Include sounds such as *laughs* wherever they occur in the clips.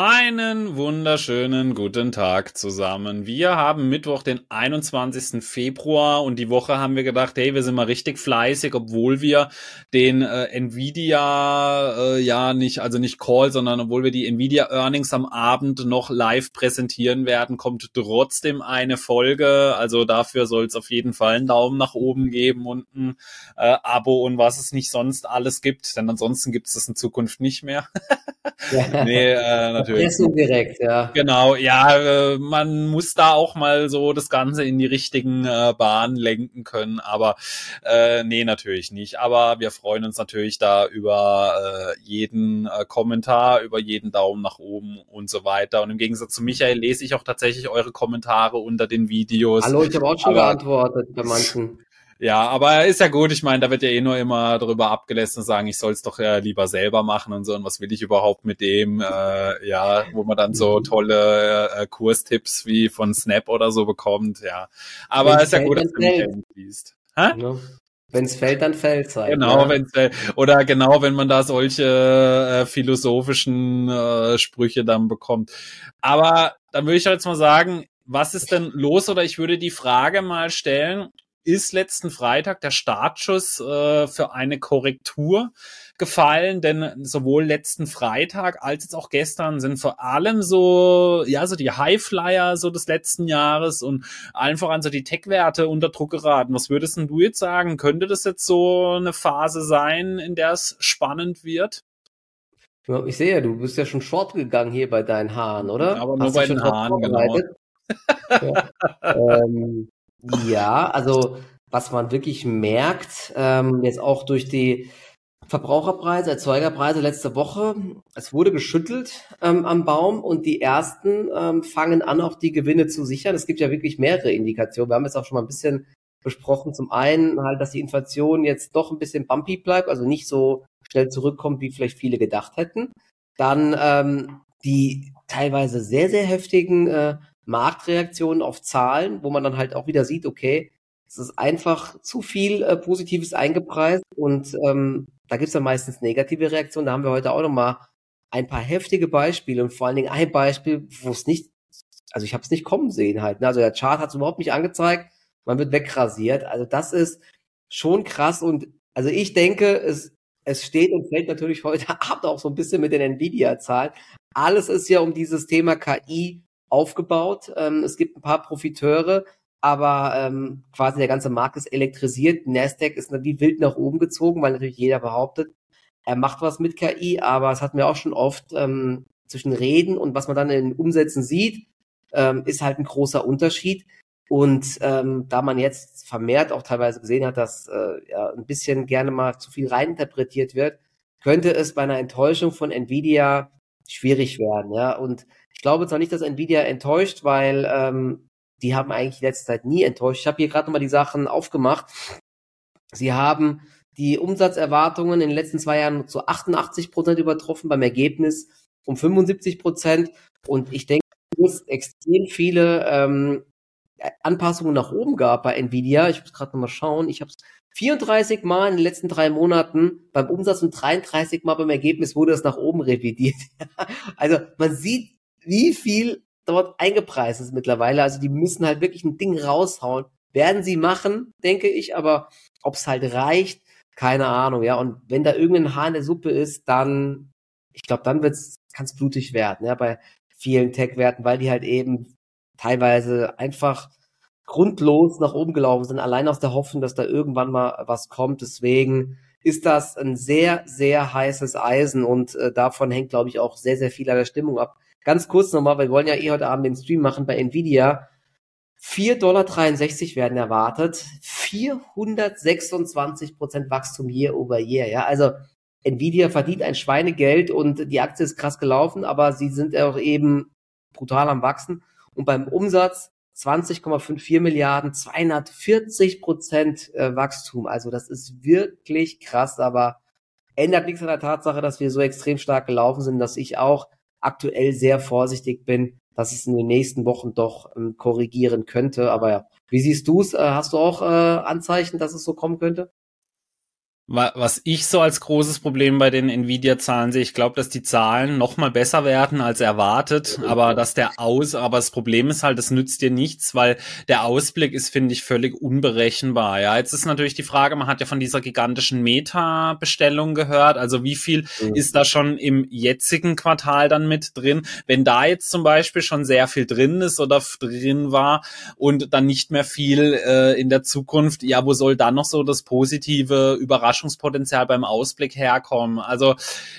Einen wunderschönen guten Tag zusammen. Wir haben Mittwoch, den 21. Februar und die Woche haben wir gedacht, hey, wir sind mal richtig fleißig, obwohl wir den äh, Nvidia äh, ja nicht, also nicht Call, sondern obwohl wir die Nvidia Earnings am Abend noch live präsentieren werden, kommt trotzdem eine Folge. Also dafür soll es auf jeden Fall einen Daumen nach oben geben und ein äh, Abo und was es nicht sonst alles gibt, denn ansonsten gibt es das in Zukunft nicht mehr. *laughs* Nee, äh, natürlich. so direkt, ja. Genau, ja, äh, man muss da auch mal so das Ganze in die richtigen äh, Bahnen lenken können, aber äh, nee, natürlich nicht. Aber wir freuen uns natürlich da über äh, jeden äh, Kommentar, über jeden Daumen nach oben und so weiter. Und im Gegensatz zu Michael lese ich auch tatsächlich eure Kommentare unter den Videos. Hallo, ich habe auch schon aber, geantwortet bei manchen. Ja, aber ist ja gut. Ich meine, da wird ja eh nur immer drüber abgelässt und sagen, ich soll es doch ja lieber selber machen und so. Und was will ich überhaupt mit dem? Äh, ja, wo man dann so mhm. tolle äh, Kurstipps wie von Snap oder so bekommt. Ja, aber Wenn's ist ja gut, dass du mich liest. Hä? Wenn es fällt, dann fällt halt. Genau, ja. wenn's fällt. Oder genau, wenn man da solche äh, philosophischen äh, Sprüche dann bekommt. Aber dann würde ich jetzt mal sagen, was ist denn los? Oder ich würde die Frage mal stellen, ist letzten Freitag der Startschuss äh, für eine Korrektur gefallen, denn sowohl letzten Freitag als jetzt auch gestern sind vor allem so, ja, so die Highflyer so des letzten Jahres und einfach an so die Tech-Werte unter Druck geraten. Was würdest denn du jetzt sagen? Könnte das jetzt so eine Phase sein, in der es spannend wird? Ich sehe ja, du bist ja schon short gegangen hier bei deinen Haaren, oder? Aber nur Hast bei den Haaren, genau. *laughs* ja. ähm, ja, also was man wirklich merkt, ähm, jetzt auch durch die Verbraucherpreise, Erzeugerpreise letzte Woche, es wurde geschüttelt ähm, am Baum und die ersten ähm, fangen an, auch die Gewinne zu sichern. Es gibt ja wirklich mehrere Indikationen. Wir haben jetzt auch schon mal ein bisschen besprochen. Zum einen halt, dass die Inflation jetzt doch ein bisschen bumpy bleibt, also nicht so schnell zurückkommt, wie vielleicht viele gedacht hätten. Dann ähm, die teilweise sehr, sehr heftigen äh, Marktreaktionen auf Zahlen, wo man dann halt auch wieder sieht, okay, es ist einfach zu viel äh, Positives eingepreist und ähm, da gibt's dann meistens negative Reaktionen. Da haben wir heute auch nochmal ein paar heftige Beispiele und vor allen Dingen ein Beispiel, wo es nicht, also ich habe es nicht kommen sehen halt. Ne? Also der Chart hat es überhaupt nicht angezeigt, man wird wegrasiert. Also das ist schon krass und also ich denke, es, es steht und fällt natürlich *laughs* heute Abend auch so ein bisschen mit den Nvidia-Zahlen. Alles ist ja um dieses Thema KI aufgebaut. Ähm, es gibt ein paar Profiteure, aber ähm, quasi der ganze Markt ist elektrisiert. Nasdaq ist wie wild nach oben gezogen, weil natürlich jeder behauptet, er macht was mit KI, aber es hat mir auch schon oft ähm, zwischen Reden und was man dann in den Umsätzen sieht, ähm, ist halt ein großer Unterschied. Und ähm, da man jetzt vermehrt auch teilweise gesehen hat, dass äh, ja, ein bisschen gerne mal zu viel reininterpretiert wird, könnte es bei einer Enttäuschung von Nvidia schwierig werden. Ja, und ich glaube zwar nicht, dass Nvidia enttäuscht, weil ähm, die haben eigentlich letzte Zeit nie enttäuscht. Ich habe hier gerade nochmal die Sachen aufgemacht. Sie haben die Umsatzerwartungen in den letzten zwei Jahren zu 88 Prozent übertroffen, beim Ergebnis um 75 Prozent. Und ich denke, es extrem viele ähm, Anpassungen nach oben gab bei Nvidia. Ich muss gerade nochmal schauen. Ich habe es 34 Mal in den letzten drei Monaten beim Umsatz und 33 Mal beim Ergebnis wurde es nach oben revidiert. *laughs* also man sieht, wie viel dort eingepreist ist mittlerweile. Also die müssen halt wirklich ein Ding raushauen. Werden sie machen, denke ich, aber ob es halt reicht, keine Ahnung, ja. Und wenn da irgendein Haar in der Suppe ist, dann, ich glaube, dann wird's, es blutig werden, ja, bei vielen Tech-Werten, weil die halt eben teilweise einfach grundlos nach oben gelaufen sind, allein aus der Hoffnung, dass da irgendwann mal was kommt. Deswegen ist das ein sehr, sehr heißes Eisen und äh, davon hängt, glaube ich, auch sehr, sehr viel an der Stimmung ab. Ganz kurz nochmal, wir wollen ja eh heute Abend den Stream machen bei Nvidia. 4,63 Dollar werden erwartet. 426 Prozent Wachstum year over year. Ja, also Nvidia verdient ein Schweinegeld und die Aktie ist krass gelaufen, aber sie sind auch eben brutal am Wachsen. Und beim Umsatz 20,54 Milliarden, 240 Prozent äh, Wachstum. Also das ist wirklich krass, aber ändert nichts an der Tatsache, dass wir so extrem stark gelaufen sind, dass ich auch aktuell sehr vorsichtig bin, dass es in den nächsten Wochen doch ähm, korrigieren könnte. Aber ja, wie siehst du es? Äh, hast du auch äh, Anzeichen, dass es so kommen könnte? Was ich so als großes Problem bei den Nvidia-Zahlen sehe, ich glaube, dass die Zahlen noch mal besser werden als erwartet, aber dass der Aus, aber das Problem ist halt, es nützt dir nichts, weil der Ausblick ist, finde ich, völlig unberechenbar. Ja, jetzt ist natürlich die Frage, man hat ja von dieser gigantischen Meta-Bestellung gehört, also wie viel mhm. ist da schon im jetzigen Quartal dann mit drin? Wenn da jetzt zum Beispiel schon sehr viel drin ist oder drin war und dann nicht mehr viel äh, in der Zukunft, ja, wo soll dann noch so das positive Überraschung Überraschungspotenzial beim Ausblick herkommen. Also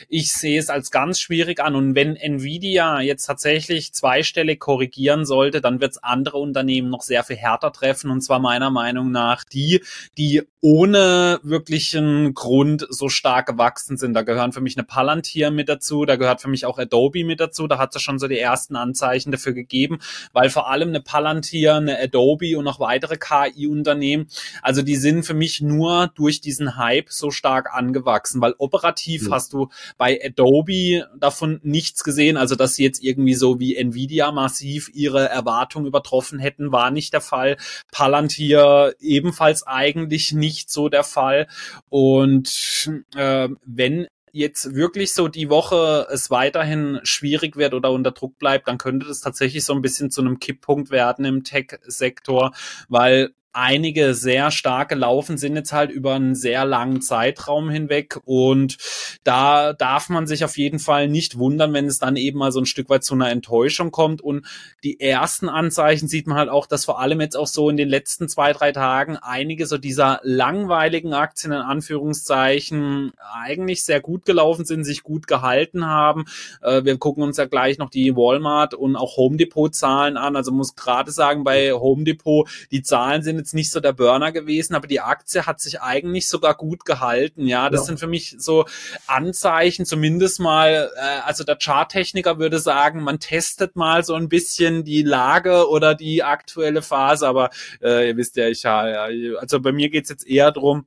ich sehe es als ganz schwierig an. Und wenn Nvidia jetzt tatsächlich zweistellig korrigieren sollte, dann wird es andere Unternehmen noch sehr viel härter treffen. Und zwar meiner Meinung nach die, die ohne wirklichen Grund so stark gewachsen sind. Da gehören für mich eine Palantir mit dazu, da gehört für mich auch Adobe mit dazu. Da hat es schon so die ersten Anzeichen dafür gegeben, weil vor allem eine Palantir, eine Adobe und noch weitere KI-Unternehmen, also die sind für mich nur durch diesen Hype so stark angewachsen, weil operativ mhm. hast du bei Adobe davon nichts gesehen. Also, dass sie jetzt irgendwie so wie Nvidia massiv ihre Erwartungen übertroffen hätten, war nicht der Fall. Palantir ebenfalls eigentlich nicht so der Fall. Und äh, wenn jetzt wirklich so die Woche es weiterhin schwierig wird oder unter Druck bleibt, dann könnte das tatsächlich so ein bisschen zu einem Kipppunkt werden im Tech-Sektor, weil einige sehr stark gelaufen sind jetzt halt über einen sehr langen Zeitraum hinweg. Und da darf man sich auf jeden Fall nicht wundern, wenn es dann eben mal so ein Stück weit zu einer Enttäuschung kommt. Und die ersten Anzeichen sieht man halt auch, dass vor allem jetzt auch so in den letzten zwei, drei Tagen einige so dieser langweiligen Aktien in Anführungszeichen eigentlich sehr gut gelaufen sind, sich gut gehalten haben. Äh, wir gucken uns ja gleich noch die Walmart und auch Home Depot Zahlen an, also muss gerade sagen, bei Home Depot, die Zahlen sind jetzt nicht so der Burner gewesen, aber die Aktie hat sich eigentlich sogar gut gehalten. Ja, das ja. sind für mich so Anzeichen, zumindest mal, äh, also der Charttechniker würde sagen, man testet mal so ein bisschen die Lage oder die aktuelle Phase, aber äh, ihr wisst ja, ich ja, also bei mir geht's jetzt eher drum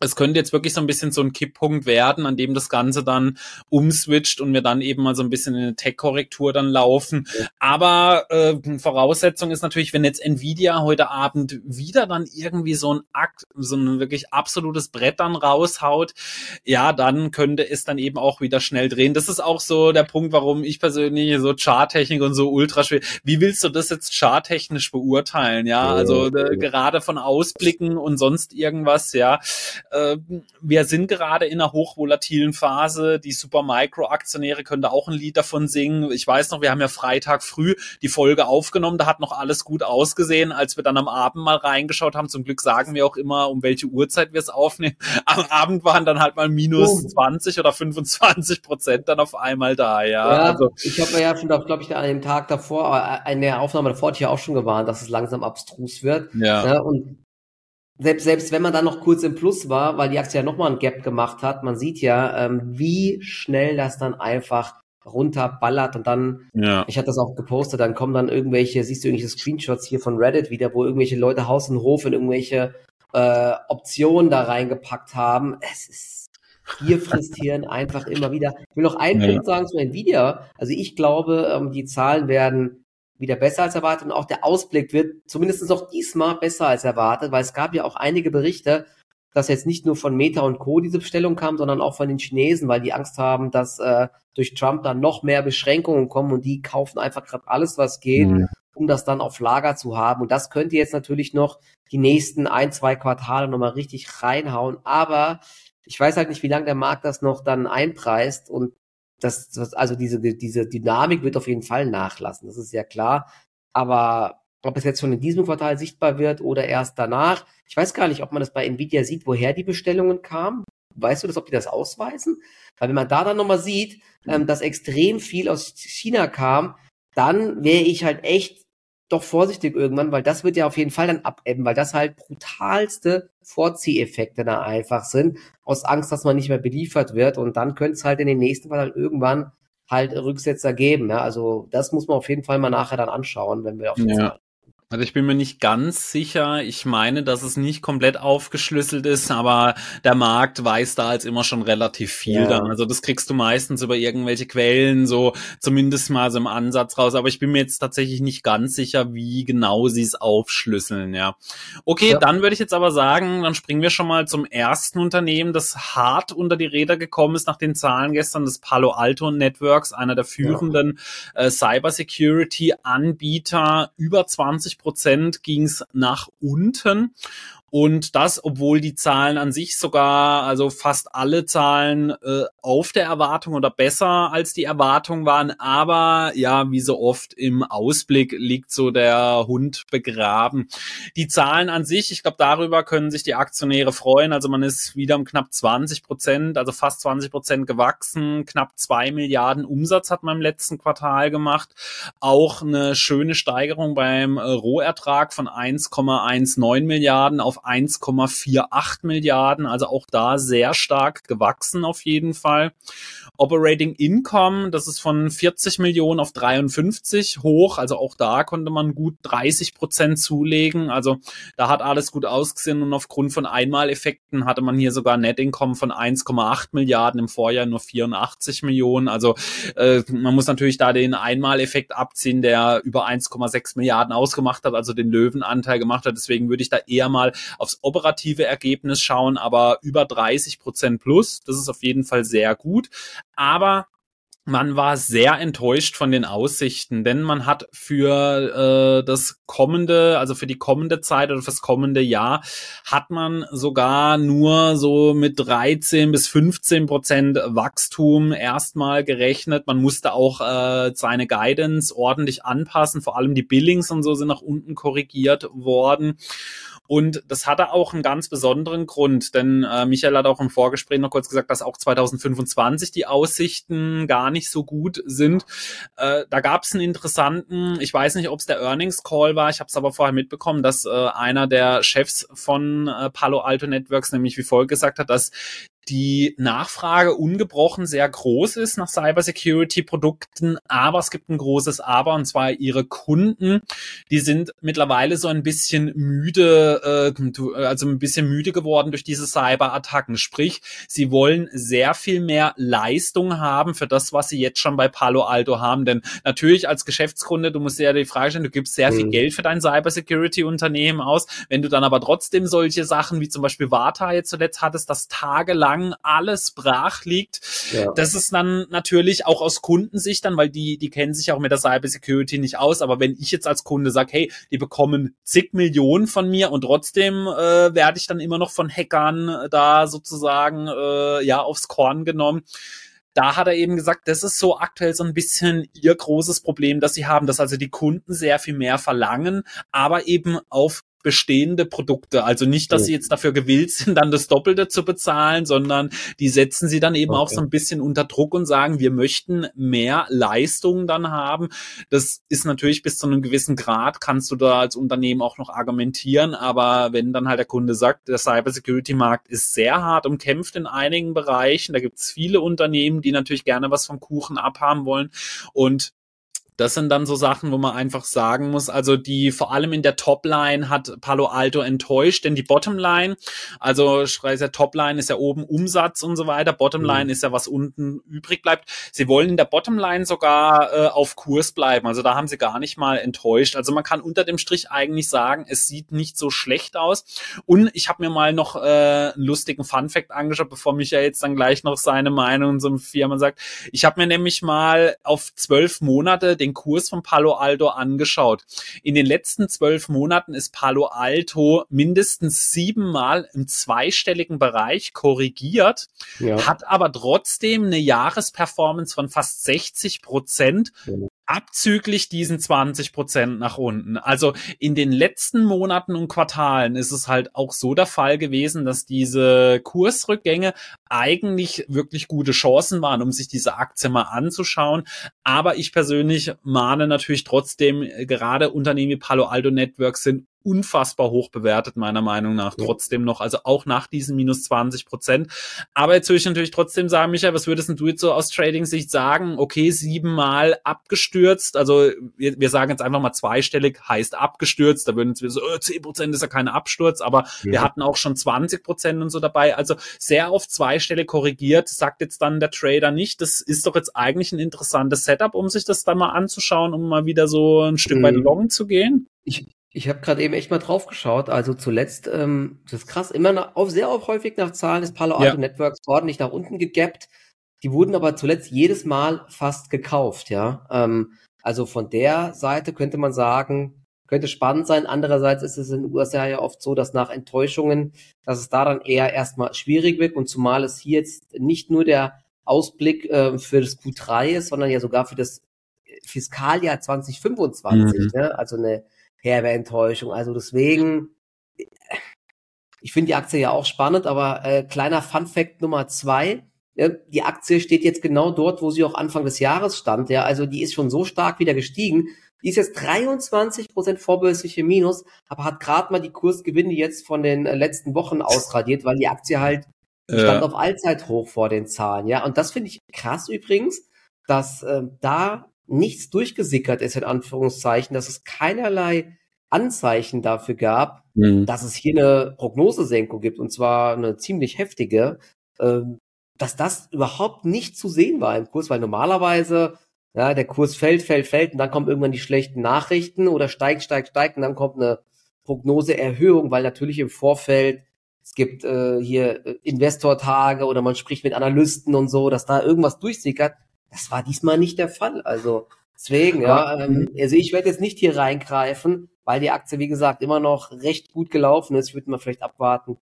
es könnte jetzt wirklich so ein bisschen so ein Kipppunkt werden, an dem das Ganze dann umswitcht und wir dann eben mal so ein bisschen in eine Tech-Korrektur dann laufen. Aber äh, Voraussetzung ist natürlich, wenn jetzt Nvidia heute Abend wieder dann irgendwie so ein Akt, so ein wirklich absolutes Brett dann raushaut, ja, dann könnte es dann eben auch wieder schnell drehen. Das ist auch so der Punkt, warum ich persönlich so Charttechnik und so ultra schwer. Wie willst du das jetzt charttechnisch beurteilen? Ja, also äh, gerade von Ausblicken und sonst irgendwas, ja wir sind gerade in einer hochvolatilen Phase. Die Supermicro-Aktionäre können da auch ein Lied davon singen. Ich weiß noch, wir haben ja Freitag früh die Folge aufgenommen. Da hat noch alles gut ausgesehen. Als wir dann am Abend mal reingeschaut haben, zum Glück sagen wir auch immer, um welche Uhrzeit wir es aufnehmen. *laughs* Am Abend waren dann halt mal minus oh. 20 oder 25 Prozent dann auf einmal da. Ja, ja also, ich habe ja schon, glaube ich, an dem Tag davor, in der Aufnahme davor hatte ich ja auch schon gewarnt, dass es langsam abstrus wird. Ja. ja und selbst, selbst wenn man dann noch kurz im Plus war, weil die Aktie ja nochmal ein Gap gemacht hat, man sieht ja, ähm, wie schnell das dann einfach runterballert und dann, ja. ich hatte das auch gepostet, dann kommen dann irgendwelche, siehst du irgendwelche Screenshots hier von Reddit wieder, wo irgendwelche Leute Haus und Hof in irgendwelche äh, Optionen da reingepackt haben. Es ist hier frisst Hirn einfach immer wieder. Ich will noch einen ja. Punkt sagen zu Nvidia. Also ich glaube, ähm, die Zahlen werden wieder besser als erwartet und auch der Ausblick wird zumindest auch diesmal besser als erwartet, weil es gab ja auch einige Berichte, dass jetzt nicht nur von Meta und Co. diese Bestellung kam, sondern auch von den Chinesen, weil die Angst haben, dass äh, durch Trump dann noch mehr Beschränkungen kommen und die kaufen einfach gerade alles, was geht, mhm. um das dann auf Lager zu haben. Und das könnte jetzt natürlich noch die nächsten ein, zwei Quartale nochmal richtig reinhauen. Aber ich weiß halt nicht, wie lange der Markt das noch dann einpreist und das, also diese, diese Dynamik wird auf jeden Fall nachlassen, das ist ja klar. Aber ob es jetzt schon in diesem Quartal sichtbar wird oder erst danach, ich weiß gar nicht, ob man das bei Nvidia sieht, woher die Bestellungen kamen. Weißt du das, ob die das ausweisen? Weil wenn man da dann nochmal sieht, ähm, dass extrem viel aus China kam, dann wäre ich halt echt doch vorsichtig irgendwann, weil das wird ja auf jeden Fall dann abebben, weil das halt brutalste Vorzieheffekte da einfach sind, aus Angst, dass man nicht mehr beliefert wird und dann könnte es halt in den nächsten Fall halt irgendwann halt Rücksetzer geben. Ja? Also das muss man auf jeden Fall mal nachher dann anschauen, wenn wir auf ja. Also ich bin mir nicht ganz sicher. Ich meine, dass es nicht komplett aufgeschlüsselt ist, aber der Markt weiß da als immer schon relativ viel ja. dann. Also das kriegst du meistens über irgendwelche Quellen, so zumindest mal so im Ansatz raus. Aber ich bin mir jetzt tatsächlich nicht ganz sicher, wie genau sie es aufschlüsseln, ja. Okay, ja. dann würde ich jetzt aber sagen, dann springen wir schon mal zum ersten Unternehmen, das hart unter die Räder gekommen ist nach den Zahlen gestern, das Palo Alto Networks, einer der führenden ja. äh, Cybersecurity-Anbieter, über 20 Prozent ging es nach unten. Und das, obwohl die Zahlen an sich sogar, also fast alle Zahlen äh, auf der Erwartung oder besser als die Erwartung waren. Aber ja, wie so oft im Ausblick liegt so der Hund begraben. Die Zahlen an sich, ich glaube, darüber können sich die Aktionäre freuen. Also man ist wieder um knapp 20 Prozent, also fast 20 Prozent gewachsen. Knapp zwei Milliarden Umsatz hat man im letzten Quartal gemacht. Auch eine schöne Steigerung beim äh, Rohertrag von 1,19 Milliarden auf 1,48 Milliarden, also auch da sehr stark gewachsen auf jeden Fall. Operating Income, das ist von 40 Millionen auf 53 hoch, also auch da konnte man gut 30 Prozent zulegen, also da hat alles gut ausgesehen und aufgrund von Einmaleffekten hatte man hier sogar Net Income von 1,8 Milliarden, im Vorjahr nur 84 Millionen, also äh, man muss natürlich da den Einmaleffekt abziehen, der über 1,6 Milliarden ausgemacht hat, also den Löwenanteil gemacht hat, deswegen würde ich da eher mal aufs operative Ergebnis schauen, aber über 30 Prozent plus, das ist auf jeden Fall sehr gut. Aber man war sehr enttäuscht von den Aussichten, denn man hat für äh, das kommende, also für die kommende Zeit oder fürs kommende Jahr, hat man sogar nur so mit 13 bis 15 Prozent Wachstum erstmal gerechnet. Man musste auch äh, seine Guidance ordentlich anpassen, vor allem die Billings und so sind nach unten korrigiert worden. Und das hatte auch einen ganz besonderen Grund, denn äh, Michael hat auch im Vorgespräch noch kurz gesagt, dass auch 2025 die Aussichten gar nicht so gut sind. Äh, da gab es einen interessanten, ich weiß nicht, ob es der Earnings Call war, ich habe es aber vorher mitbekommen, dass äh, einer der Chefs von äh, Palo Alto Networks nämlich wie folgt gesagt hat, dass die Nachfrage ungebrochen sehr groß ist nach Cybersecurity-Produkten, aber es gibt ein großes Aber, und zwar ihre Kunden, die sind mittlerweile so ein bisschen müde, äh, also ein bisschen müde geworden durch diese Cyberattacken. Sprich, sie wollen sehr viel mehr Leistung haben für das, was sie jetzt schon bei Palo Alto haben. Denn natürlich als Geschäftskunde, du musst dir ja die Frage stellen, du gibst sehr mhm. viel Geld für dein Cybersecurity-Unternehmen aus. Wenn du dann aber trotzdem solche Sachen wie zum Beispiel Vata jetzt zuletzt hattest, das tagelang lang alles brach liegt. Ja. Das ist dann natürlich auch aus Kundensicht dann, weil die, die kennen sich auch mit der Cybersecurity nicht aus. Aber wenn ich jetzt als Kunde sage, hey, die bekommen zig Millionen von mir und trotzdem äh, werde ich dann immer noch von Hackern da sozusagen äh, ja aufs Korn genommen da hat er eben gesagt, das ist so aktuell so ein bisschen ihr großes Problem, dass sie haben, dass also die Kunden sehr viel mehr verlangen, aber eben auf bestehende Produkte. Also nicht, dass sie jetzt dafür gewillt sind, dann das Doppelte zu bezahlen, sondern die setzen sie dann eben okay. auch so ein bisschen unter Druck und sagen, wir möchten mehr Leistungen dann haben. Das ist natürlich bis zu einem gewissen Grad, kannst du da als Unternehmen auch noch argumentieren, aber wenn dann halt der Kunde sagt, der Cybersecurity-Markt ist sehr hart umkämpft in einigen Bereichen, da gibt es viele Unternehmen, die natürlich gerne was vom Kuchen abhaben wollen und das sind dann so Sachen, wo man einfach sagen muss, also die vor allem in der Topline hat Palo Alto enttäuscht, denn die Bottomline, also ich weiß ja, Topline ist ja oben Umsatz und so weiter, Bottomline mhm. ist ja was unten übrig bleibt. Sie wollen in der Bottomline sogar äh, auf Kurs bleiben, also da haben sie gar nicht mal enttäuscht. Also man kann unter dem Strich eigentlich sagen, es sieht nicht so schlecht aus. Und ich habe mir mal noch äh, einen lustigen Fun Fact angeschaut, bevor Michael jetzt dann gleich noch seine Meinung zum Firma sagt. Ich habe mir nämlich mal auf zwölf Monate den den Kurs von Palo Alto angeschaut. In den letzten zwölf Monaten ist Palo Alto mindestens siebenmal im zweistelligen Bereich korrigiert, ja. hat aber trotzdem eine Jahresperformance von fast 60 Prozent. Genau abzüglich diesen 20 Prozent nach unten. Also in den letzten Monaten und Quartalen ist es halt auch so der Fall gewesen, dass diese Kursrückgänge eigentlich wirklich gute Chancen waren, um sich diese Aktie mal anzuschauen. Aber ich persönlich mahne natürlich trotzdem, äh, gerade Unternehmen wie Palo Alto Networks sind unfassbar hoch bewertet, meiner Meinung nach, ja. trotzdem noch, also auch nach diesen minus 20 Prozent. Aber jetzt würde ich natürlich trotzdem sagen, Michael, was würdest du jetzt so aus Trading-Sicht sagen? Okay, siebenmal abgestürzt, also wir, wir sagen jetzt einfach mal zweistellig, heißt abgestürzt, da würden wir so, oh, 10 Prozent ist ja kein Absturz, aber ja. wir hatten auch schon 20 Prozent und so dabei, also sehr auf zwei Stelle korrigiert, sagt jetzt dann der Trader nicht, das ist doch jetzt eigentlich ein interessantes Setup, um sich das dann mal anzuschauen, um mal wieder so ein Stück mhm. weit long zu gehen. Ich, ich habe gerade eben echt mal drauf geschaut. Also zuletzt, ähm, das ist krass, immer nach, auf, sehr auf häufig nach Zahlen des Palo Alto ja. Networks ordentlich nach unten gegappt. Die wurden aber zuletzt jedes Mal fast gekauft, ja. Ähm, also von der Seite könnte man sagen, könnte spannend sein. Andererseits ist es in den USA ja oft so, dass nach Enttäuschungen, dass es da dann eher erstmal schwierig wird und zumal es hier jetzt nicht nur der Ausblick äh, für das Q3 ist, sondern ja sogar für das Fiskaljahr 2025, mhm. ne? also eine herbe Enttäuschung. Also deswegen, ich finde die Aktie ja auch spannend, aber äh, kleiner Fun Fact Nummer zwei. Ja, die Aktie steht jetzt genau dort, wo sie auch Anfang des Jahres stand. Ja, also die ist schon so stark wieder gestiegen. Die ist jetzt 23 Prozent vorbörsliche Minus, aber hat gerade mal die Kursgewinne jetzt von den äh, letzten Wochen ausradiert, weil die Aktie halt ja. stand auf Allzeithoch vor den Zahlen. Ja, und das finde ich krass übrigens, dass äh, da nichts durchgesickert ist, in Anführungszeichen, dass es keinerlei Anzeichen dafür gab, mhm. dass es hier eine Prognosesenkung gibt, und zwar eine ziemlich heftige, äh, dass das überhaupt nicht zu sehen war im Kurs, weil normalerweise, ja, der Kurs fällt, fällt, fällt, und dann kommen irgendwann die schlechten Nachrichten oder steigt, steigt, steigt, und dann kommt eine Prognoseerhöhung, weil natürlich im Vorfeld es gibt äh, hier äh, Investortage oder man spricht mit Analysten und so, dass da irgendwas durchsickert. Das war diesmal nicht der Fall. Also deswegen, ja, ähm, also ich werde jetzt nicht hier reingreifen, weil die Aktie, wie gesagt, immer noch recht gut gelaufen ist. Ich würde mal vielleicht abwarten,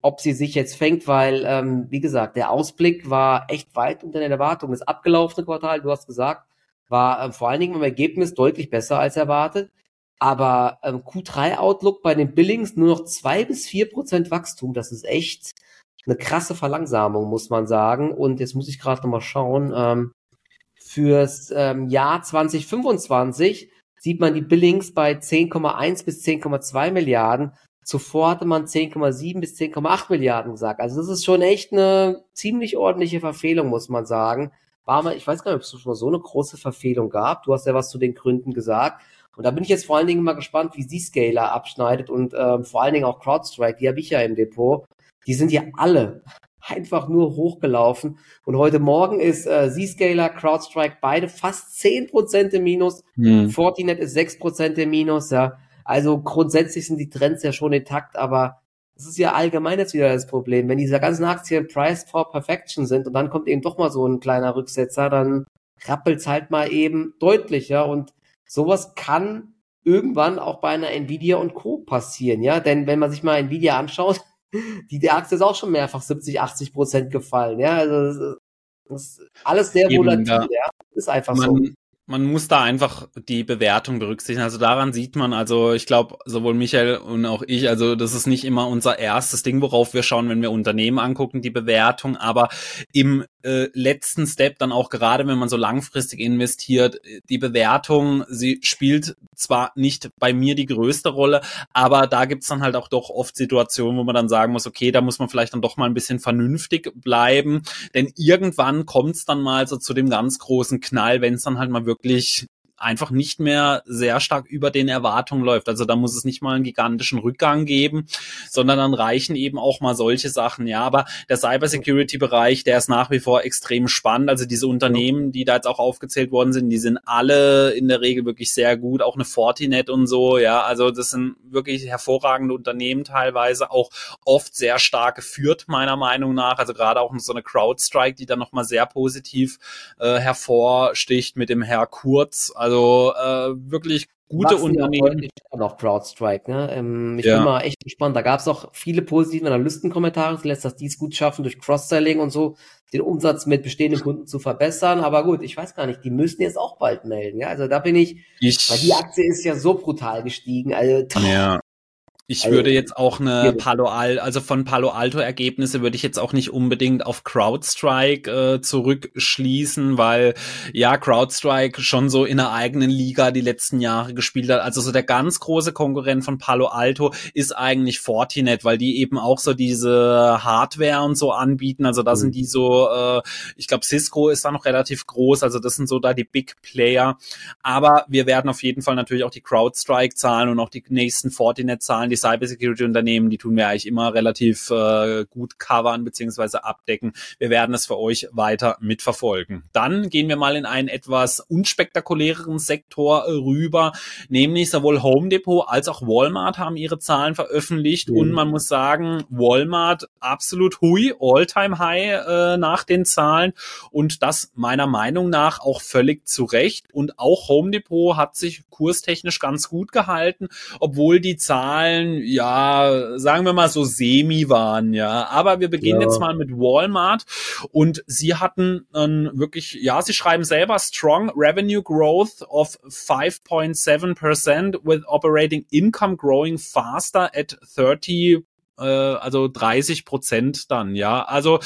ob sie sich jetzt fängt, weil, ähm, wie gesagt, der Ausblick war echt weit unter den Erwartungen. Das abgelaufene Quartal, du hast gesagt, war ähm, vor allen Dingen im Ergebnis deutlich besser als erwartet. Aber ähm, Q3-Outlook bei den Billings nur noch zwei bis vier Prozent Wachstum. Das ist echt eine krasse Verlangsamung, muss man sagen. Und jetzt muss ich gerade nochmal schauen. Ähm, Fürs ähm, Jahr 2025 sieht man die Billings bei 10,1 bis 10,2 Milliarden. Zuvor hatte man 10,7 bis 10,8 Milliarden gesagt. Also das ist schon echt eine ziemlich ordentliche Verfehlung, muss man sagen. War mal, ich weiß gar nicht, ob es schon mal so eine große Verfehlung gab. Du hast ja was zu den Gründen gesagt. Und da bin ich jetzt vor allen Dingen mal gespannt, wie Z-Scaler abschneidet und ähm, vor allen Dingen auch CrowdStrike, die habe ich ja im Depot. Die sind ja alle einfach nur hochgelaufen. Und heute Morgen ist äh, Zscaler, CrowdStrike beide fast zehn Prozent im Minus. Hm. Fortinet ist sechs Prozent im Minus. Ja. Also grundsätzlich sind die Trends ja schon intakt, aber das ist ja allgemein jetzt wieder das Problem. Wenn diese ganzen Aktien priced for perfection sind und dann kommt eben doch mal so ein kleiner Rücksetzer, dann rappelt's halt mal eben deutlicher und sowas kann irgendwann auch bei einer Nvidia und Co. passieren, ja, denn wenn man sich mal Nvidia anschaut, die, die Aktie ist auch schon mehrfach 70, 80 Prozent gefallen. Ja, also das ist alles sehr volatil. Ja. ja. Ist einfach man, so man muss da einfach die Bewertung berücksichtigen. Also daran sieht man, also ich glaube, sowohl Michael und auch ich, also das ist nicht immer unser erstes Ding, worauf wir schauen, wenn wir Unternehmen angucken, die Bewertung, aber im äh, letzten Step dann auch gerade, wenn man so langfristig investiert, die Bewertung, sie spielt zwar nicht bei mir die größte Rolle, aber da gibt's dann halt auch doch oft Situationen, wo man dann sagen muss, okay, da muss man vielleicht dann doch mal ein bisschen vernünftig bleiben, denn irgendwann kommt's dann mal so zu dem ganz großen Knall, wenn es dann halt mal wirklich wirklich einfach nicht mehr sehr stark über den Erwartungen läuft. Also da muss es nicht mal einen gigantischen Rückgang geben, sondern dann reichen eben auch mal solche Sachen. Ja, aber der Cybersecurity-Bereich, der ist nach wie vor extrem spannend. Also diese Unternehmen, die da jetzt auch aufgezählt worden sind, die sind alle in der Regel wirklich sehr gut. Auch eine Fortinet und so. Ja, also das sind wirklich hervorragende Unternehmen teilweise, auch oft sehr stark geführt, meiner Meinung nach. Also gerade auch so eine CrowdStrike, die dann nochmal sehr positiv äh, hervorsticht mit dem Herr Kurz. Also also äh, wirklich gute Unternehmen. Noch CrowdStrike, ne? Ähm, ich ja. bin mal echt gespannt. Da gab es auch viele positive Analystenkommentare, lässt dass die es gut schaffen, durch Cross-Selling und so den Umsatz mit bestehenden Kunden zu verbessern. Aber gut, ich weiß gar nicht, die müssen jetzt auch bald melden. Ja, also da bin ich, ich weil die Aktie ist ja so brutal gestiegen. Also, ja. Ich würde jetzt auch eine Palo Alto, also von Palo Alto Ergebnisse würde ich jetzt auch nicht unbedingt auf CrowdStrike äh, zurückschließen, weil ja CrowdStrike schon so in der eigenen Liga die letzten Jahre gespielt hat. Also so der ganz große Konkurrent von Palo Alto ist eigentlich Fortinet, weil die eben auch so diese Hardware und so anbieten. Also da mhm. sind die so, äh, ich glaube Cisco ist da noch relativ groß. Also das sind so da die Big Player. Aber wir werden auf jeden Fall natürlich auch die CrowdStrike-Zahlen und auch die nächsten Fortinet-Zahlen die Cybersecurity-Unternehmen, die tun wir eigentlich immer relativ äh, gut covern beziehungsweise abdecken. Wir werden es für euch weiter mitverfolgen. Dann gehen wir mal in einen etwas unspektakuläreren Sektor rüber, nämlich sowohl Home Depot als auch Walmart haben ihre Zahlen veröffentlicht mhm. und man muss sagen, Walmart absolut hui, All-Time High äh, nach den Zahlen und das meiner Meinung nach auch völlig zu Recht und auch Home Depot hat sich kurstechnisch ganz gut gehalten, obwohl die Zahlen Zahlen, ja, sagen wir mal so semi waren, ja. Aber wir beginnen ja. jetzt mal mit Walmart und sie hatten ähm, wirklich, ja, sie schreiben selber strong revenue growth of 5.7% with operating income growing faster at 30 äh, also 30 Prozent dann, ja. Also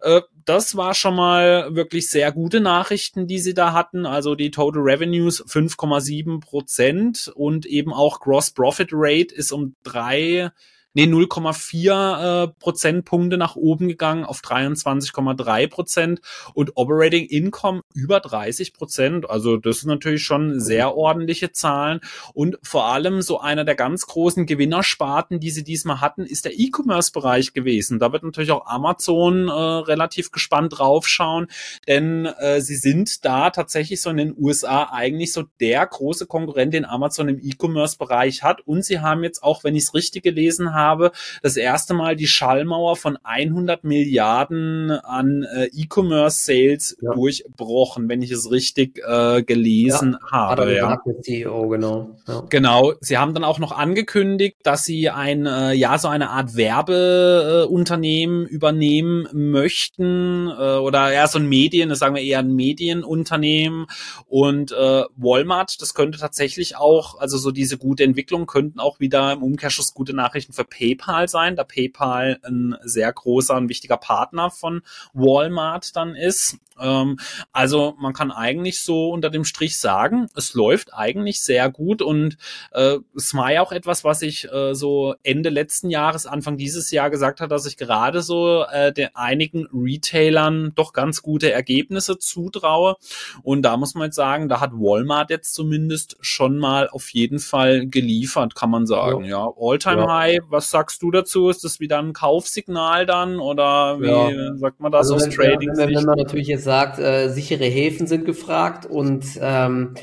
äh, das war schon mal wirklich sehr gute Nachrichten, die sie da hatten. Also die Total Revenues 5,7 Prozent und eben auch Gross Profit Rate ist um drei nee, 0,4 äh, Prozentpunkte nach oben gegangen auf 23,3 Prozent und Operating Income über 30 Prozent. Also das sind natürlich schon sehr ordentliche Zahlen und vor allem so einer der ganz großen Gewinnersparten, die sie diesmal hatten, ist der E-Commerce-Bereich gewesen. Da wird natürlich auch Amazon äh, relativ gespannt draufschauen, denn äh, sie sind da tatsächlich so in den USA eigentlich so der große Konkurrent, den Amazon im E-Commerce-Bereich hat und sie haben jetzt auch, wenn ich es richtig gelesen habe, habe, das erste Mal die Schallmauer von 100 Milliarden an äh, E-Commerce-Sales ja. durchbrochen, wenn ich es richtig äh, gelesen ja, habe. Ja. CEO, genau. Ja. Genau. Sie haben dann auch noch angekündigt, dass sie ein, äh, ja, so eine Art Werbeunternehmen übernehmen möchten äh, oder ja, so ein Medien, das sagen wir eher ein Medienunternehmen und äh, Walmart, das könnte tatsächlich auch, also so diese gute Entwicklung könnten auch wieder im Umkehrschluss gute Nachrichten für PayPal sein, da PayPal ein sehr großer und wichtiger Partner von Walmart dann ist. Ähm, also man kann eigentlich so unter dem Strich sagen, es läuft eigentlich sehr gut und äh, es war ja auch etwas, was ich äh, so Ende letzten Jahres, Anfang dieses Jahr gesagt hat, dass ich gerade so äh, den einigen Retailern doch ganz gute Ergebnisse zutraue. Und da muss man jetzt sagen, da hat Walmart jetzt zumindest schon mal auf jeden Fall geliefert, kann man sagen. Ja, ja All-Time ja. High, was sagst du dazu? Ist das wieder ein Kaufsignal dann oder wie ja. sagt man das also aus Trading? Wenn, wenn, man natürlich jetzt sagt, äh, sichere Häfen sind gefragt und ähm,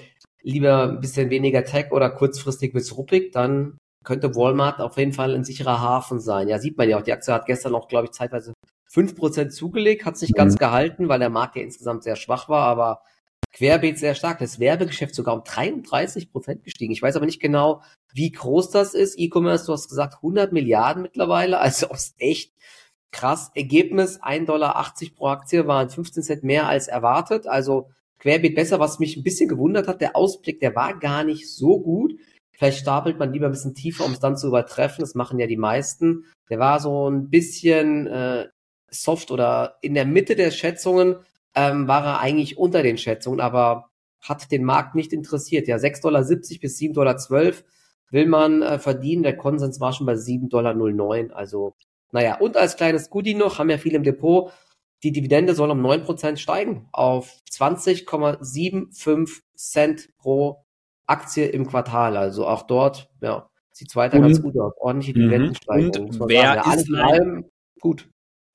lieber ein bisschen weniger Tech oder kurzfristig bis ruppig, dann könnte Walmart auf jeden Fall ein sicherer Hafen sein. Ja, sieht man ja auch. Die Aktie hat gestern auch, glaube ich, zeitweise 5% zugelegt, hat sich mhm. ganz gehalten, weil der Markt ja insgesamt sehr schwach war, aber querbeet sehr stark. Das Werbegeschäft sogar um 33% gestiegen. Ich weiß aber nicht genau, wie groß das ist. E-Commerce, du hast gesagt 100 Milliarden mittlerweile, also ist echt krass. Ergebnis 1,80 Dollar pro Aktie waren 15 Cent mehr als erwartet. Also querbeet besser, was mich ein bisschen gewundert hat. Der Ausblick, der war gar nicht so gut. Vielleicht stapelt man lieber ein bisschen tiefer, um es dann zu übertreffen. Das machen ja die meisten. Der war so ein bisschen äh, soft oder in der Mitte der Schätzungen ähm, war er eigentlich unter den Schätzungen, aber hat den Markt nicht interessiert. Ja, 6,70 Dollar bis 7,12 Dollar will man äh, verdienen. Der Konsens war schon bei 7,09 Dollar. Also, naja, und als kleines Goodie noch, haben ja viele im Depot, die Dividende soll um 9% steigen auf 20,75 Cent pro Aktie im Quartal. Also auch dort, ja, sieht weiter und, ganz gut aus. Ordentliche mhm. Dividendensteigerung. Und wer sagen. Ja, ist allem gut.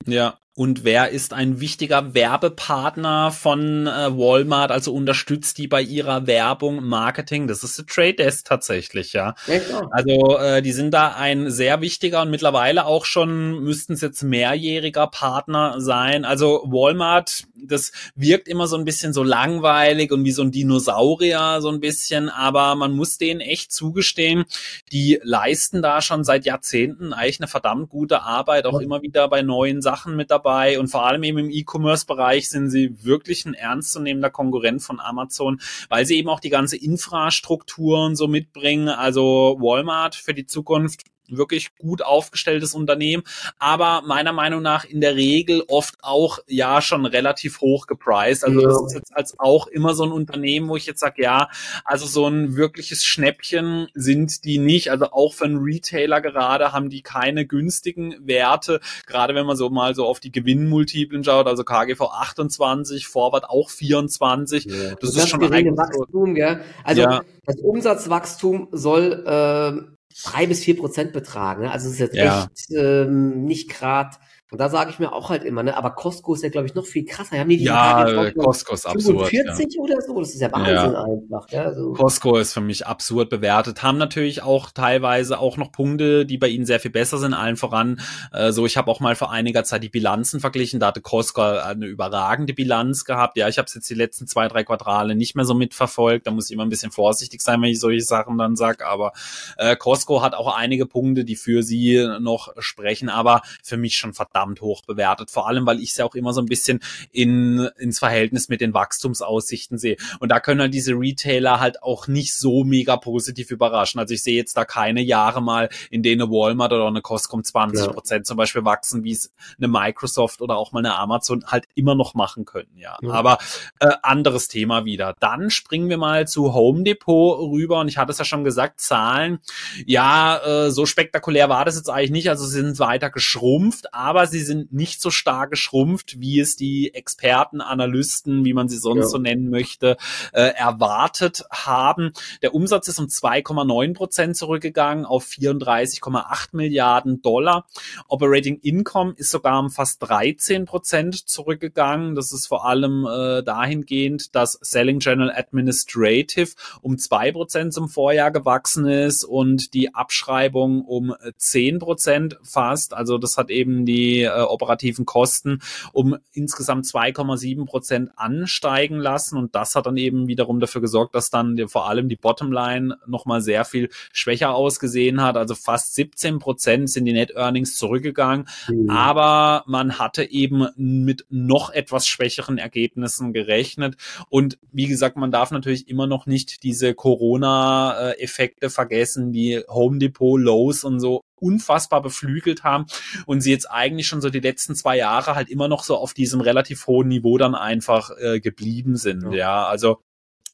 Ja, und wer ist ein wichtiger Werbepartner von äh, Walmart, also unterstützt die bei ihrer Werbung, Marketing? Das ist der Trade Desk tatsächlich, ja. ja also äh, die sind da ein sehr wichtiger und mittlerweile auch schon müssten es jetzt mehrjähriger Partner sein. Also Walmart, das wirkt immer so ein bisschen so langweilig und wie so ein Dinosaurier so ein bisschen, aber man muss denen echt zugestehen, die leisten da schon seit Jahrzehnten eigentlich eine verdammt gute Arbeit, auch immer wieder bei neuen Sachen mit dabei dabei und vor allem eben im E-Commerce-Bereich sind sie wirklich ein ernstzunehmender Konkurrent von Amazon, weil sie eben auch die ganze Infrastruktur und so mitbringen. Also Walmart für die Zukunft wirklich gut aufgestelltes Unternehmen, aber meiner Meinung nach in der Regel oft auch ja schon relativ hoch gepreist. Also das ist jetzt als auch immer so ein Unternehmen, wo ich jetzt sage, ja, also so ein wirkliches Schnäppchen sind die nicht. Also auch für einen Retailer gerade haben die keine günstigen Werte. Gerade wenn man so mal so auf die Gewinnmultiplen schaut, also KGV 28, Vorwart auch 24. Ja. Das, das, ist schon ein Wachstum, gell? Also ja. das Umsatzwachstum soll äh, drei bis vier Prozent betragen. Ne? Also es ist jetzt ja. echt ähm, nicht gerade und da sage ich mir auch halt immer, ne, aber Costco ist ja, glaube ich, noch viel krasser. Haben die die ja, Tage, Costco ist 45 absurd. Ja. oder so? Das ist ja Wahnsinn ja. einfach. Ja, also. Costco ist für mich absurd bewertet. Haben natürlich auch teilweise auch noch Punkte, die bei ihnen sehr viel besser sind, allen voran. Äh, so, ich habe auch mal vor einiger Zeit die Bilanzen verglichen. Da hatte Costco eine überragende Bilanz gehabt. Ja, ich habe es jetzt die letzten zwei, drei Quartale nicht mehr so mitverfolgt. Da muss ich immer ein bisschen vorsichtig sein, wenn ich solche Sachen dann sag. Aber äh, Costco hat auch einige Punkte, die für sie noch sprechen, aber für mich schon verdammt verdammt hoch bewertet. Vor allem, weil ich es ja auch immer so ein bisschen in, ins Verhältnis mit den Wachstumsaussichten sehe. Und da können halt diese Retailer halt auch nicht so mega positiv überraschen. Also ich sehe jetzt da keine Jahre mal, in denen eine Walmart oder eine Costco 20 Prozent ja. zum Beispiel wachsen, wie es eine Microsoft oder auch mal eine Amazon halt immer noch machen können. Ja, ja. aber äh, anderes Thema wieder. Dann springen wir mal zu Home Depot rüber und ich hatte es ja schon gesagt, Zahlen. Ja, äh, so spektakulär war das jetzt eigentlich nicht. Also sie sind weiter geschrumpft, aber sie sind nicht so stark geschrumpft, wie es die Experten, Analysten, wie man sie sonst ja. so nennen möchte, äh, erwartet haben. Der Umsatz ist um 2,9 Prozent zurückgegangen auf 34,8 Milliarden Dollar. Operating Income ist sogar um fast 13 Prozent zurückgegangen. Das ist vor allem äh, dahingehend, dass Selling General Administrative um zwei Prozent zum Vorjahr gewachsen ist und die Abschreibung um 10 Prozent fast. Also das hat eben die äh, operativen Kosten um insgesamt 2,7 Prozent ansteigen lassen. Und das hat dann eben wiederum dafür gesorgt, dass dann die, vor allem die Bottomline nochmal sehr viel schwächer ausgesehen hat. Also fast 17 Prozent sind die Net Earnings zurückgegangen. Mhm. Aber man hatte eben mit noch etwas schwächeren Ergebnissen gerechnet. Und wie gesagt, man darf natürlich immer noch nicht diese Corona-Effekte vergessen, die Home Depot Lows und so unfassbar beflügelt haben und sie jetzt eigentlich schon so die letzten zwei Jahre halt immer noch so auf diesem relativ hohen Niveau dann einfach äh, geblieben sind. Ja, ja also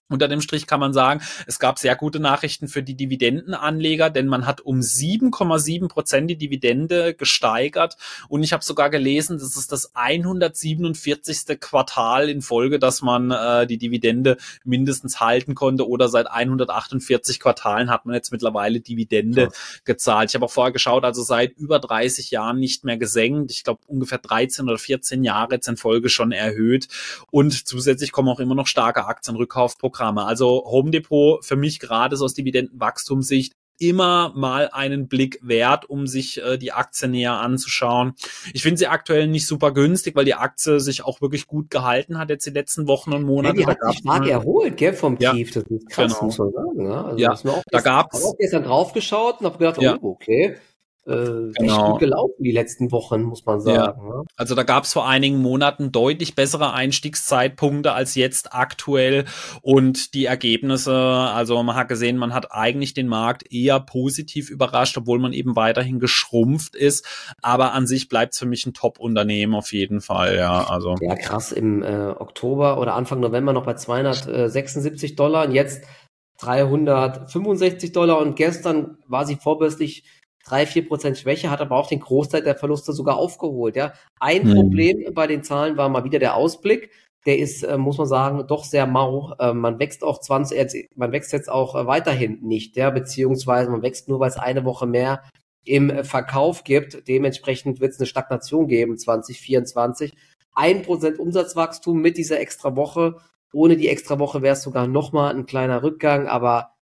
unter dem Strich kann man sagen, es gab sehr gute Nachrichten für die Dividendenanleger, denn man hat um 7,7 Prozent die Dividende gesteigert. Und ich habe sogar gelesen, das ist das 147. Quartal in Folge, dass man äh, die Dividende mindestens halten konnte. Oder seit 148 Quartalen hat man jetzt mittlerweile Dividende ja. gezahlt. Ich habe auch vorher geschaut, also seit über 30 Jahren nicht mehr gesenkt. Ich glaube ungefähr 13 oder 14 Jahre jetzt in Folge schon erhöht. Und zusätzlich kommen auch immer noch starke Aktienrückkaufprogramme Programme. Also Home Depot für mich gerade so aus Dividendenwachstumssicht immer mal einen Blick wert, um sich äh, die Aktie näher anzuschauen. Ich finde sie aktuell nicht super günstig, weil die Aktie sich auch wirklich gut gehalten hat jetzt die letzten Wochen und Monate. Ja, die hat sich stark erholt, gell, vom ja, Tief. Das ist krass, genau. muss man sagen. Ne? Also ja, da gab es. Ich habe gestern drauf geschaut und habe gedacht, ja. oh, okay, äh, genau. gut gelaufen die letzten Wochen, muss man sagen. Ja. Ne? Also da gab es vor einigen Monaten deutlich bessere Einstiegszeitpunkte als jetzt aktuell und die Ergebnisse, also man hat gesehen, man hat eigentlich den Markt eher positiv überrascht, obwohl man eben weiterhin geschrumpft ist, aber an sich bleibt es für mich ein Top-Unternehmen auf jeden Fall, ja. Also. Ja, krass, im äh, Oktober oder Anfang November noch bei 276 Dollar und jetzt 365 Dollar und gestern war sie vorbörslich drei, vier Prozent Schwäche, hat aber auch den Großteil der Verluste sogar aufgeholt. Ja. Ein mhm. Problem bei den Zahlen war mal wieder der Ausblick. Der ist, äh, muss man sagen, doch sehr mau. Äh, man wächst auch 20, man wächst jetzt auch äh, weiterhin nicht, ja, beziehungsweise man wächst nur, weil es eine Woche mehr im äh, Verkauf gibt. Dementsprechend wird es eine Stagnation geben 2024. Ein Prozent Umsatzwachstum mit dieser extra Woche. Ohne die extra Woche wäre es sogar nochmal ein kleiner Rückgang, aber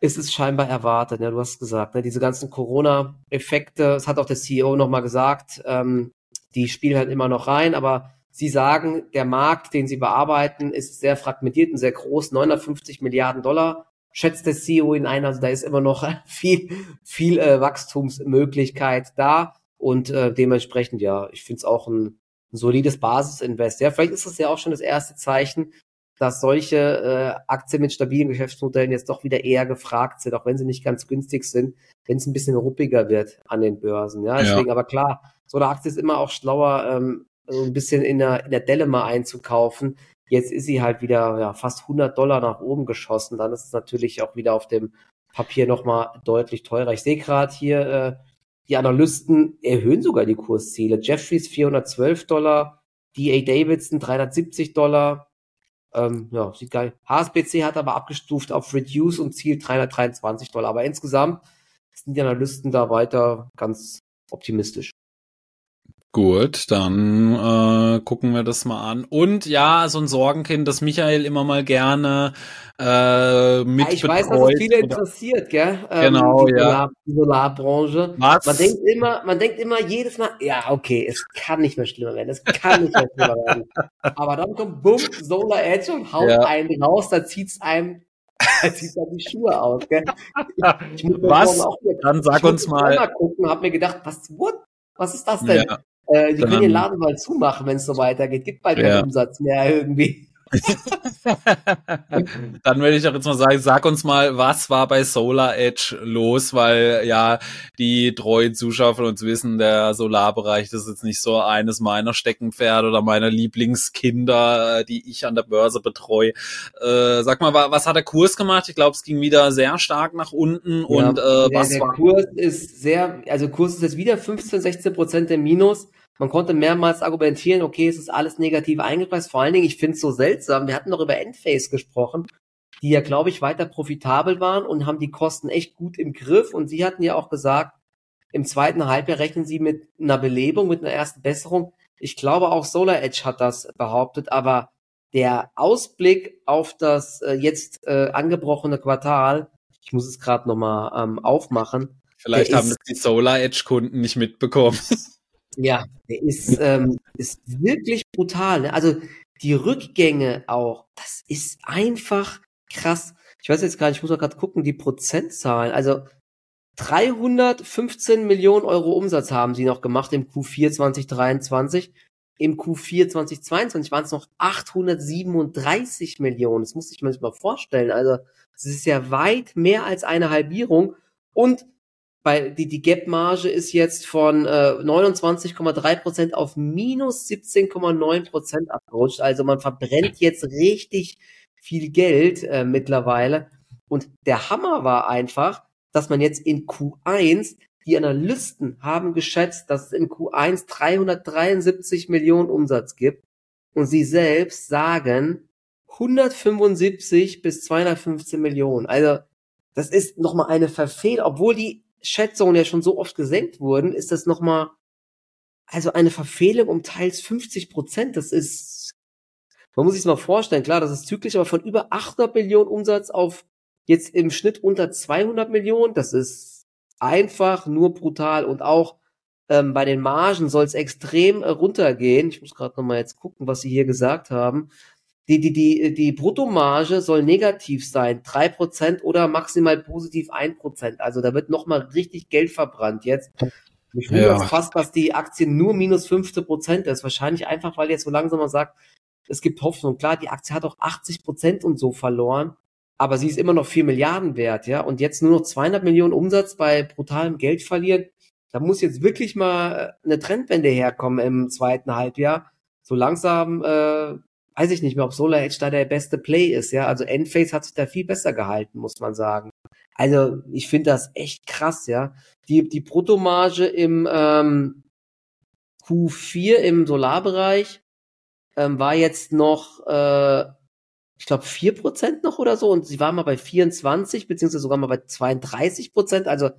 ist es scheinbar erwartet. Ja, du hast gesagt, ne, diese ganzen Corona-Effekte, das hat auch der CEO nochmal gesagt, ähm, die spielen halt immer noch rein, aber sie sagen, der Markt, den sie bearbeiten, ist sehr fragmentiert und sehr groß, 950 Milliarden Dollar, schätzt der CEO in ein, also da ist immer noch *laughs* viel, viel äh, Wachstumsmöglichkeit da und äh, dementsprechend, ja, ich finde es auch ein, ein solides Basisinvest. Ja, vielleicht ist es ja auch schon das erste Zeichen, dass solche äh, Aktien mit stabilen Geschäftsmodellen jetzt doch wieder eher gefragt sind, auch wenn sie nicht ganz günstig sind, wenn es ein bisschen ruppiger wird an den Börsen. Ja, deswegen, ja. aber klar, so eine Aktie ist immer auch schlauer, ähm, so ein bisschen in der, in der Delle mal einzukaufen. Jetzt ist sie halt wieder ja, fast 100 Dollar nach oben geschossen. Dann ist es natürlich auch wieder auf dem Papier nochmal deutlich teurer. Ich sehe gerade hier, äh, die Analysten erhöhen sogar die Kursziele. Jeffries 412 Dollar, DA Davidson 370 Dollar. Ähm, ja, sieht geil. HSBC hat aber abgestuft auf Reduce und zielt 323 Dollar. Aber insgesamt sind die Analysten da weiter ganz optimistisch. Gut, dann äh, gucken wir das mal an. Und ja, so ein Sorgenkind, das Michael immer mal gerne äh, mit ja, Ich weiß, dass es viele interessiert, gell? Ähm, genau, die ja. Solar, die Solarbranche. Was? Man denkt immer, man denkt immer jedes Mal, ja, okay, es kann nicht mehr schlimmer werden, es kann nicht mehr schlimmer werden. *laughs* Aber dann kommt bumm, Solar Edge und haut ja. einen raus, da zieht's einem *laughs* da zieht dann die Schuhe aus, gell? *laughs* Ich, ich was? Auch, dann sag uns mal. mal gucken, hab mir gedacht, was, what? Was ist das denn? Ja. Äh, die können den Laden mal zumachen, wenn es so weitergeht. Gibt bald keinen Umsatz mehr irgendwie. *laughs* Dann würde ich doch jetzt mal sagen, sag uns mal, was war bei Solar Edge los, weil ja die treuen Zuschauer von uns wissen, der Solarbereich das ist jetzt nicht so eines meiner Steckenpferde oder meiner Lieblingskinder, äh, die ich an der Börse betreue. Äh, sag mal, was hat der Kurs gemacht? Ich glaube, es ging wieder sehr stark nach unten ja, und äh, der, was der war Kurs ist sehr, also Kurs ist jetzt wieder 15, 16 Prozent im Minus. Man konnte mehrmals argumentieren, okay, es ist alles negativ eingepreist. Vor allen Dingen, ich finde es so seltsam. Wir hatten noch über Endphase gesprochen, die ja, glaube ich, weiter profitabel waren und haben die Kosten echt gut im Griff. Und Sie hatten ja auch gesagt, im zweiten Halbjahr rechnen Sie mit einer Belebung, mit einer ersten Besserung. Ich glaube, auch Solar Edge hat das behauptet, aber der Ausblick auf das äh, jetzt äh, angebrochene Quartal, ich muss es gerade nochmal ähm, aufmachen. Vielleicht haben es die Solar Edge Kunden nicht mitbekommen. *laughs* Ja, der ist, ähm, ist wirklich brutal. Ne? Also die Rückgänge auch, das ist einfach krass. Ich weiß jetzt gar nicht, ich muss mal gerade gucken, die Prozentzahlen. Also 315 Millionen Euro Umsatz haben sie noch gemacht im Q4 2023. Im Q4 2022 waren es noch 837 Millionen. Das muss ich mir mal vorstellen. Also, das ist ja weit mehr als eine Halbierung. Und bei, die, die Gap-Marge ist jetzt von äh, 29,3% auf minus 17,9% abgerutscht. Also man verbrennt jetzt richtig viel Geld äh, mittlerweile. Und der Hammer war einfach, dass man jetzt in Q1, die Analysten haben geschätzt, dass es in Q1 373 Millionen Umsatz gibt. Und sie selbst sagen 175 bis 215 Millionen. Also das ist nochmal eine Verfehlung, obwohl die Schätzungen ja schon so oft gesenkt wurden, ist das nochmal, also eine Verfehlung um teils 50 Prozent. Das ist, man muss sich mal vorstellen, klar, das ist zyklisch, aber von über 800 Millionen Umsatz auf jetzt im Schnitt unter 200 Millionen, das ist einfach nur brutal und auch ähm, bei den Margen soll es extrem äh, runtergehen. Ich muss gerade nochmal jetzt gucken, was sie hier gesagt haben die, die, die, die Bruttomarge soll negativ sein, drei Prozent oder maximal positiv ein Prozent. Also da wird nochmal richtig Geld verbrannt jetzt. Ich finde ja. fast, dass die Aktie nur minus 15 Prozent ist. Wahrscheinlich einfach, weil jetzt so langsam man sagt, es gibt Hoffnung. Klar, die Aktie hat auch 80 Prozent und so verloren, aber sie ist immer noch 4 Milliarden wert, ja. Und jetzt nur noch 200 Millionen Umsatz bei brutalem Geld verlieren. Da muss jetzt wirklich mal eine Trendwende herkommen im zweiten Halbjahr. So langsam äh, weiß ich nicht mehr, ob Solar Edge da der beste Play ist, ja. Also Endphase hat sich da viel besser gehalten, muss man sagen. Also ich finde das echt krass, ja. Die, die Bruttomarge im ähm, Q4 im Solarbereich ähm, war jetzt noch, äh, ich glaube, vier Prozent noch oder so und sie war mal bei 24, beziehungsweise sogar mal bei 32 Prozent. Also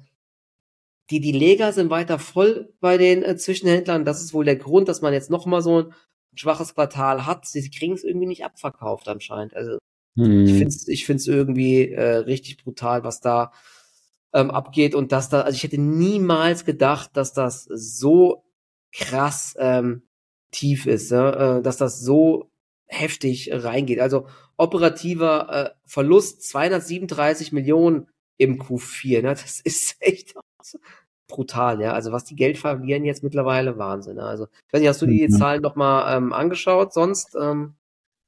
die, die Leger sind weiter voll bei den äh, Zwischenhändlern. Das ist wohl der Grund, dass man jetzt noch mal so ein schwaches Quartal hat, sie kriegen es irgendwie nicht abverkauft anscheinend. Also hm. ich finde es ich find's irgendwie äh, richtig brutal, was da ähm, abgeht und dass da, also ich hätte niemals gedacht, dass das so krass ähm, tief ist, ja? äh, dass das so heftig reingeht. Also operativer äh, Verlust 237 Millionen im Q4, ne? das ist echt *laughs* brutal, ja. Also was die Geld verlieren jetzt mittlerweile, Wahnsinn. Ne? Also, ich weiß nicht, hast du die mhm. Zahlen nochmal ähm, angeschaut sonst? Ähm?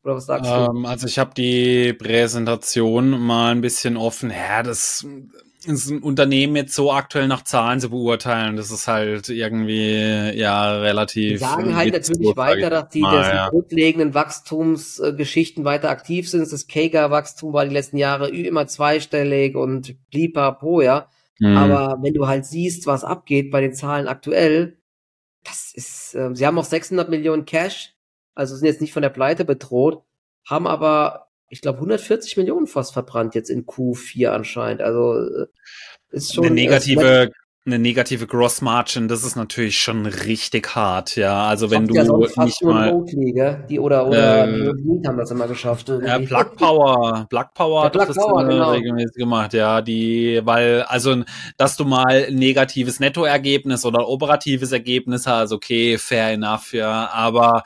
Oder was sagst ähm, du? Also ich habe die Präsentation mal ein bisschen offen. Ja, das ist ein Unternehmen jetzt so aktuell nach Zahlen zu beurteilen, das ist halt irgendwie ja relativ. Die sagen halt natürlich weiter, dass die ah, ja. grundlegenden Wachstumsgeschichten weiter aktiv sind. Das Kager-Wachstum war die letzten Jahre immer zweistellig und blipapo, ja. Mhm. Aber wenn du halt siehst, was abgeht bei den Zahlen aktuell, das ist, äh, sie haben auch 600 Millionen Cash, also sind jetzt nicht von der Pleite bedroht, haben aber ich glaube, 140 Millionen fast verbrannt jetzt in Q4 anscheinend. Also äh, ist schon eine negative, eine negative Gross Margin. Das ist natürlich schon richtig hart. Ja, also wenn du ja nicht mal Oakley, die oder oder äh, die haben das immer geschafft. Irgendwie. Ja, Plug Power, Plug Power hat das Power, genau. regelmäßig gemacht. Ja, die, weil also, dass du mal negatives Nettoergebnis oder operatives Ergebnis hast, okay, fair enough. Ja, aber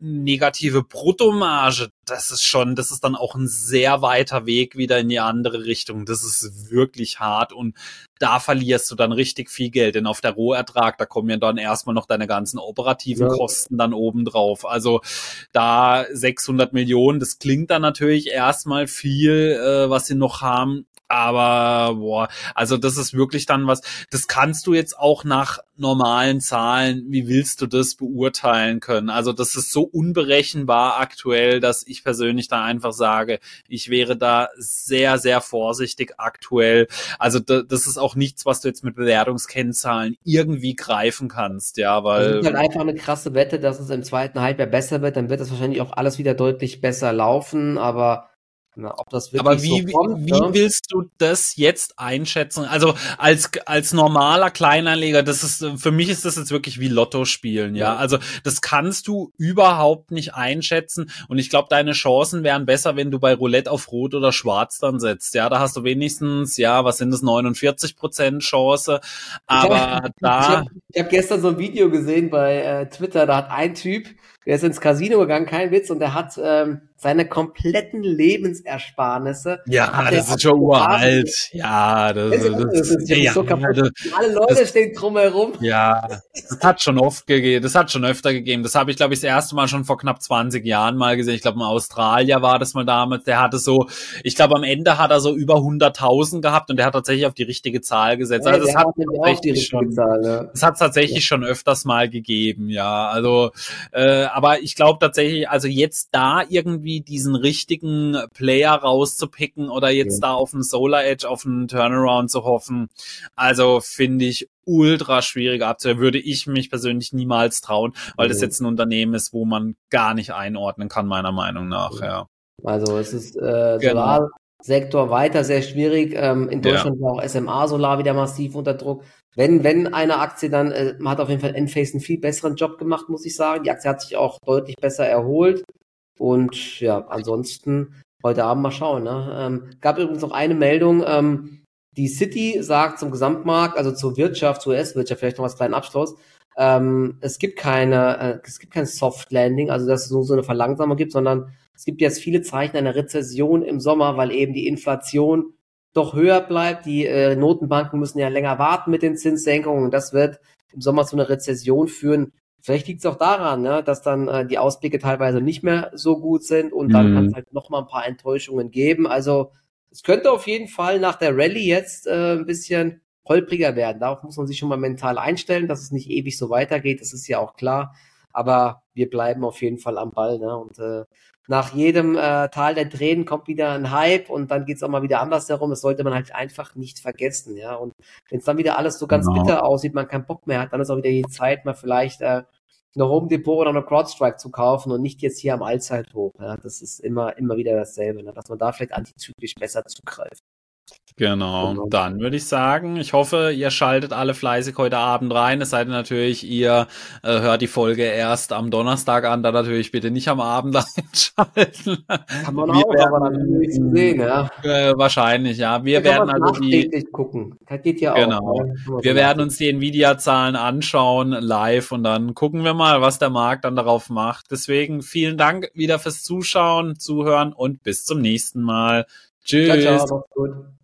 negative Bruttomarge, das ist schon, das ist dann auch ein sehr weiter Weg wieder in die andere Richtung. Das ist wirklich hart und da verlierst du dann richtig viel Geld, denn auf der Rohertrag, da kommen ja dann erstmal noch deine ganzen operativen ja. Kosten dann oben drauf. Also da 600 Millionen, das klingt dann natürlich erstmal viel, äh, was sie noch haben, aber boah, also das ist wirklich dann was, das kannst du jetzt auch nach normalen Zahlen, wie willst du das beurteilen können? Also das ist so unberechenbar aktuell, dass ich persönlich da einfach sage, ich wäre da sehr, sehr vorsichtig aktuell. Also das ist auch nichts, was du jetzt mit Bewertungskennzahlen irgendwie greifen kannst, ja, weil. Das ist halt einfach eine krasse Wette, dass es im zweiten Halbjahr besser wird, dann wird es wahrscheinlich auch alles wieder deutlich besser laufen, aber na, ob das wirklich Aber wie, so kommt, wie, ne? willst du das jetzt einschätzen? Also als, als normaler Kleinanleger, das ist, für mich ist das jetzt wirklich wie Lotto spielen, ja. ja. Also das kannst du überhaupt nicht einschätzen. Und ich glaube, deine Chancen wären besser, wenn du bei Roulette auf Rot oder Schwarz dann setzt. Ja, da hast du wenigstens, ja, was sind das, 49 Prozent Chance. Aber ich hab, *laughs* da. Ich habe hab gestern so ein Video gesehen bei äh, Twitter, da hat ein Typ, der ist ins Casino gegangen, kein Witz, und der hat ähm, seine kompletten Lebensersparnisse. Ja, das ist schon uralt. Ja, das, das, das, das ist ja, so kaputt. Das, Alle Leute stehen drumherum. Ja, das hat schon oft gegeben, das hat schon öfter gegeben. Das habe ich, glaube ich, das erste Mal schon vor knapp 20 Jahren mal gesehen. Ich glaube, ein Australier war das mal damals. Der hatte so, ich glaube, am Ende hat er so über 100.000 gehabt und der hat tatsächlich auf die richtige Zahl gesetzt. Ja, also das hat, tatsächlich schon, Zahl, ja. das hat tatsächlich ja. schon öfters mal gegeben, ja. Also, äh, aber ich glaube tatsächlich, also jetzt da irgendwie diesen richtigen Player rauszupicken oder jetzt ja. da auf den Solar Edge, auf einen Turnaround zu hoffen. Also finde ich ultra schwierig abzuhören. Würde ich mich persönlich niemals trauen, weil ja. das jetzt ein Unternehmen ist, wo man gar nicht einordnen kann, meiner Meinung nach, ja. Also es ist äh, genau. Solarsektor weiter sehr schwierig. Ähm, in Deutschland ja. war auch SMA Solar wieder massiv unter Druck. Wenn, wenn eine Aktie dann, äh, man hat auf jeden Fall Enphase einen viel besseren Job gemacht, muss ich sagen. Die Aktie hat sich auch deutlich besser erholt. Und ja, ansonsten heute Abend mal schauen. Ne? Ähm, gab übrigens noch eine Meldung. Ähm, die City sagt zum Gesamtmarkt, also zur Wirtschaft, zur US-Wirtschaft, vielleicht noch was kleinen Abschluss. Ähm, es gibt keine, äh, es gibt kein Soft Landing, also dass es nur so eine Verlangsamung gibt, sondern es gibt jetzt viele Zeichen einer Rezession im Sommer, weil eben die Inflation doch höher bleibt. Die äh, Notenbanken müssen ja länger warten mit den Zinssenkungen und das wird im Sommer zu einer Rezession führen. Vielleicht liegt es auch daran, ne, dass dann äh, die Ausblicke teilweise nicht mehr so gut sind und dann mhm. kann es halt noch mal ein paar Enttäuschungen geben. Also es könnte auf jeden Fall nach der Rallye jetzt äh, ein bisschen holpriger werden. Darauf muss man sich schon mal mental einstellen, dass es nicht ewig so weitergeht. Das ist ja auch klar. Aber wir bleiben auf jeden Fall am Ball. Ne? Und äh, nach jedem äh, Tal der Tränen kommt wieder ein Hype und dann geht's auch mal wieder anders herum. Das sollte man halt einfach nicht vergessen. Ja? Und wenn es dann wieder alles so ganz genau. bitter aussieht, man keinen Bock mehr hat, dann ist auch wieder die Zeit, mal vielleicht äh, eine Home Depot oder eine CrowdStrike zu kaufen und nicht jetzt hier am Allzeithoch. Ja? Das ist immer, immer wieder dasselbe, ne? dass man da vielleicht antizyklisch besser zugreift. Genau. genau. Dann würde ich sagen, ich hoffe, ihr schaltet alle fleißig heute Abend rein. Es sei denn natürlich, ihr äh, hört die Folge erst am Donnerstag an, dann natürlich bitte nicht am Abend *laughs* einschalten. Kann man wir auch, werden, aber dann nicht sehen, ja. Äh, wahrscheinlich, ja. Wir da werden also die gucken. Das geht ja genau. auch. Genau. Wir werden uns die Nvidia-Zahlen anschauen live und dann gucken wir mal, was der Markt dann darauf macht. Deswegen vielen Dank wieder fürs Zuschauen, Zuhören und bis zum nächsten Mal. Tschüss. Ciao, ciao.